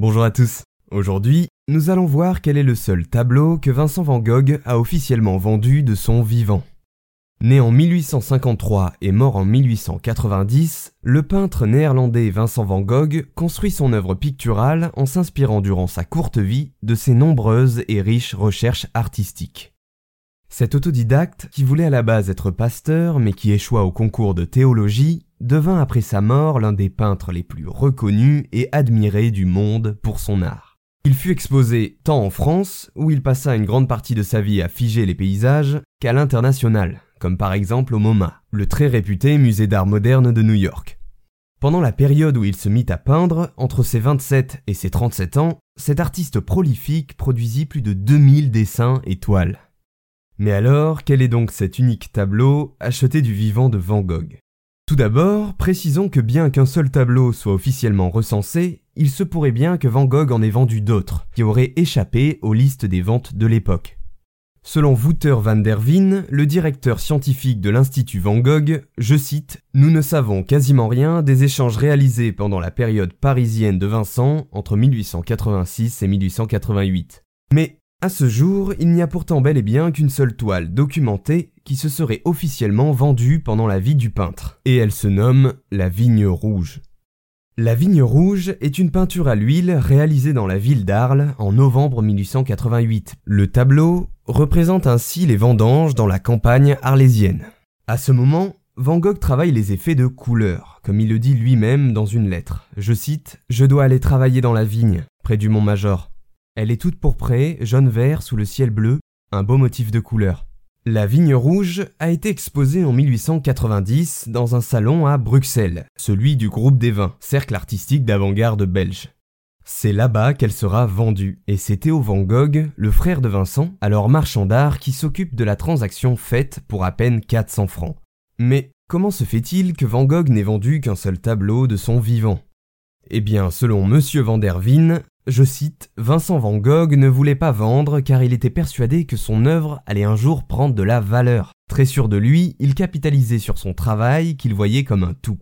Bonjour à tous. Aujourd'hui, nous allons voir quel est le seul tableau que Vincent van Gogh a officiellement vendu de son vivant. Né en 1853 et mort en 1890, le peintre néerlandais Vincent van Gogh construit son œuvre picturale en s'inspirant durant sa courte vie de ses nombreuses et riches recherches artistiques. Cet autodidacte, qui voulait à la base être pasteur mais qui échoua au concours de théologie, devint après sa mort l'un des peintres les plus reconnus et admirés du monde pour son art. Il fut exposé tant en France, où il passa une grande partie de sa vie à figer les paysages, qu'à l'international, comme par exemple au MoMA, le très réputé musée d'art moderne de New York. Pendant la période où il se mit à peindre, entre ses 27 et ses 37 ans, cet artiste prolifique produisit plus de 2000 dessins et toiles. Mais alors, quel est donc cet unique tableau acheté du vivant de Van Gogh? Tout d'abord, précisons que bien qu'un seul tableau soit officiellement recensé, il se pourrait bien que Van Gogh en ait vendu d'autres, qui auraient échappé aux listes des ventes de l'époque. Selon Wouter van der Wien, le directeur scientifique de l'Institut Van Gogh, je cite Nous ne savons quasiment rien des échanges réalisés pendant la période parisienne de Vincent entre 1886 et 1888. Mais à ce jour, il n'y a pourtant bel et bien qu'une seule toile documentée qui se serait officiellement vendue pendant la vie du peintre, et elle se nomme La Vigne Rouge. La Vigne Rouge est une peinture à l'huile réalisée dans la ville d'Arles en novembre 1888. Le tableau représente ainsi les vendanges dans la campagne arlésienne. À ce moment, Van Gogh travaille les effets de couleur, comme il le dit lui-même dans une lettre. Je cite Je dois aller travailler dans la vigne, près du Mont Major. Elle est toute pourprée, jaune-vert sous le ciel bleu, un beau motif de couleur. La vigne rouge a été exposée en 1890 dans un salon à Bruxelles, celui du groupe des vins, cercle artistique d'avant-garde belge. C'est là-bas qu'elle sera vendue, et c'est Théo Van Gogh, le frère de Vincent, alors marchand d'art, qui s'occupe de la transaction faite pour à peine 400 francs. Mais comment se fait-il que Van Gogh n'ait vendu qu'un seul tableau de son vivant? Eh bien, selon Monsieur Van der Wien, je cite, Vincent Van Gogh ne voulait pas vendre car il était persuadé que son œuvre allait un jour prendre de la valeur. Très sûr de lui, il capitalisait sur son travail qu'il voyait comme un tout.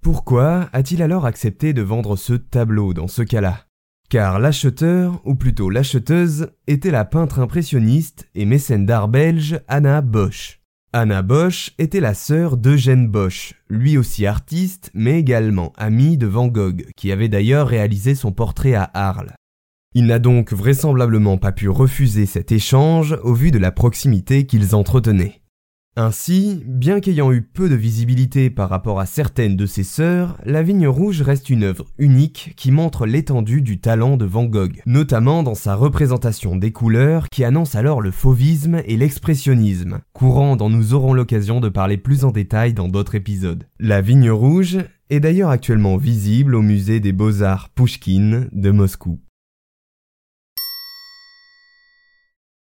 Pourquoi a-t-il alors accepté de vendre ce tableau dans ce cas-là? Car l'acheteur, ou plutôt l'acheteuse, était la peintre impressionniste et mécène d'art belge Anna Bosch. Anna Bosch était la sœur d'Eugène Bosch, lui aussi artiste, mais également ami de Van Gogh, qui avait d'ailleurs réalisé son portrait à Arles. Il n'a donc vraisemblablement pas pu refuser cet échange au vu de la proximité qu'ils entretenaient. Ainsi, bien qu'ayant eu peu de visibilité par rapport à certaines de ses sœurs, La Vigne Rouge reste une œuvre unique qui montre l'étendue du talent de Van Gogh, notamment dans sa représentation des couleurs qui annonce alors le fauvisme et l'expressionnisme, courant dont nous aurons l'occasion de parler plus en détail dans d'autres épisodes. La Vigne Rouge est d'ailleurs actuellement visible au musée des beaux-arts Pouchkine de Moscou.